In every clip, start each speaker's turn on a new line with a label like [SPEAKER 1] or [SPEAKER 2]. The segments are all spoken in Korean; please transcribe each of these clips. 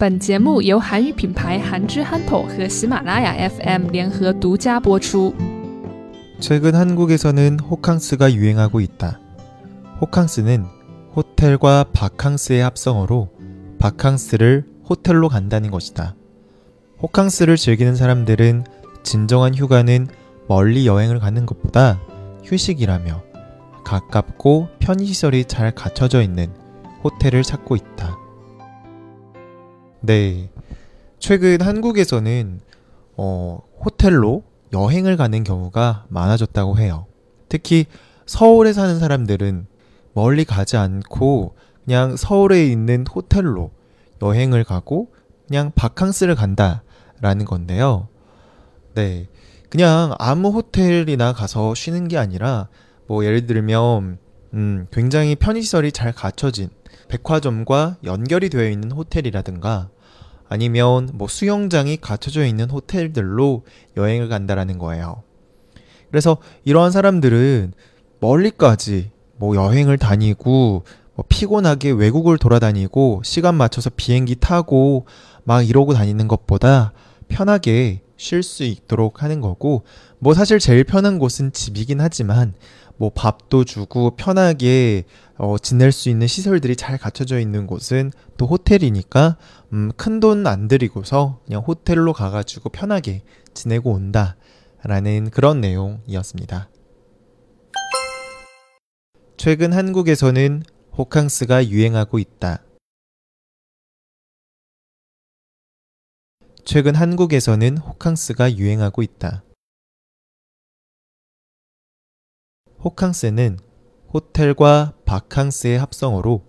[SPEAKER 1] 本节目由韩语品牌韩之憨头和喜马拉雅 FM 联合独家播出。
[SPEAKER 2] 최근 한국에서는 호캉스가 유행하고 있다. 호캉스는 호텔과 바캉스의 합성어로 바캉스를 호텔로 간다는 것이다. 호캉스를 즐기는 사람들은 진정한 휴가는 멀리 여행을 가는 것보다 휴식이라며 가깝고 편의시설이 잘 갖춰져 있는 호텔을 찾고 있다. 네. 최근 한국에서는 어, 호텔로 여행을 가는 경우가 많아졌다고 해요. 특히 서울에 사는 사람들은 멀리 가지 않고 그냥 서울에 있는 호텔로 여행을 가고 그냥 바캉스를 간다라는 건데요. 네. 그냥 아무 호텔이나 가서 쉬는 게 아니라 뭐 예를 들면 음, 굉장히 편의시설이 잘 갖춰진 백화점과 연결이 되어 있는 호텔이라든가 아니면 뭐 수영장이 갖춰져 있는 호텔들로 여행을 간다라는 거예요. 그래서 이러한 사람들은 멀리까지 뭐 여행을 다니고 뭐 피곤하게 외국을 돌아다니고 시간 맞춰서 비행기 타고 막 이러고 다니는 것보다 편하게 쉴 수 있도록 하는 거고 뭐 사실 제일 편한 곳은 집이긴 하지만 뭐 밥도 주고 편하게 어, 지낼 수 있는 시설들이 잘 갖춰져 있는 곳은 또 호텔이니까 음, 큰 돈 안 들이고서 그냥 호텔로 가가지고 편하게 지내고 온다 라는 그런 내용이었습니다. 최근 한국에서는 호캉스가 유행하고 있다. 최근 한국에서는 호캉스가 유행하고 있다. 호캉스는 호텔과 바캉스의 합성어로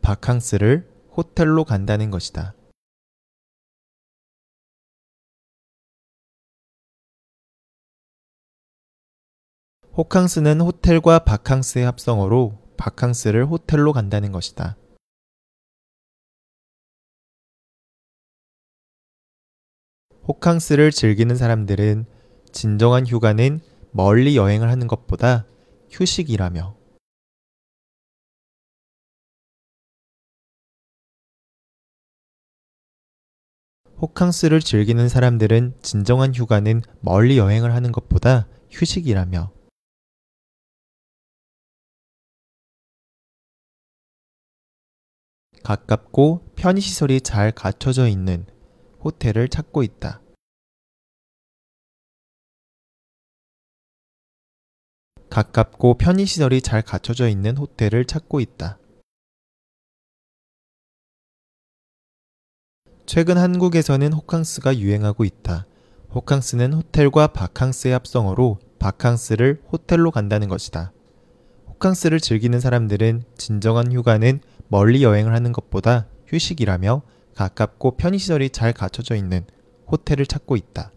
[SPEAKER 2] 바캉스를 호텔로 간다는 것이다. 호캉스는 호텔과 바캉스의 합성어로 바캉스를 호텔로 간다는 것이다. 호캉스를 즐기는 사람들은 진정한 휴가는 멀리 여행을 하는 것보다 휴식이라며. 호캉스를 즐기는 사람들은 진정한 휴가는 멀리 여행을 하는 것보다 휴식이라며. 가깝고 편의시설이 잘 갖춰져 있는 호텔을 찾고 있다. 가깝고 편의시설이 잘 갖춰져 있는 호텔을 찾고 있다. 최근 한국에서는 호캉스가 유행하고 있다. 호캉스는 호텔과 바캉스의 합성어로 바캉스를 호텔로 간다는 것이다. 호캉스를 즐기는 사람들은 진정한 휴가는 멀리 여행을 하는 것보다 휴식이라며 가깝고 편의시설이 잘 갖춰져 있는 호텔을 찾고 있다.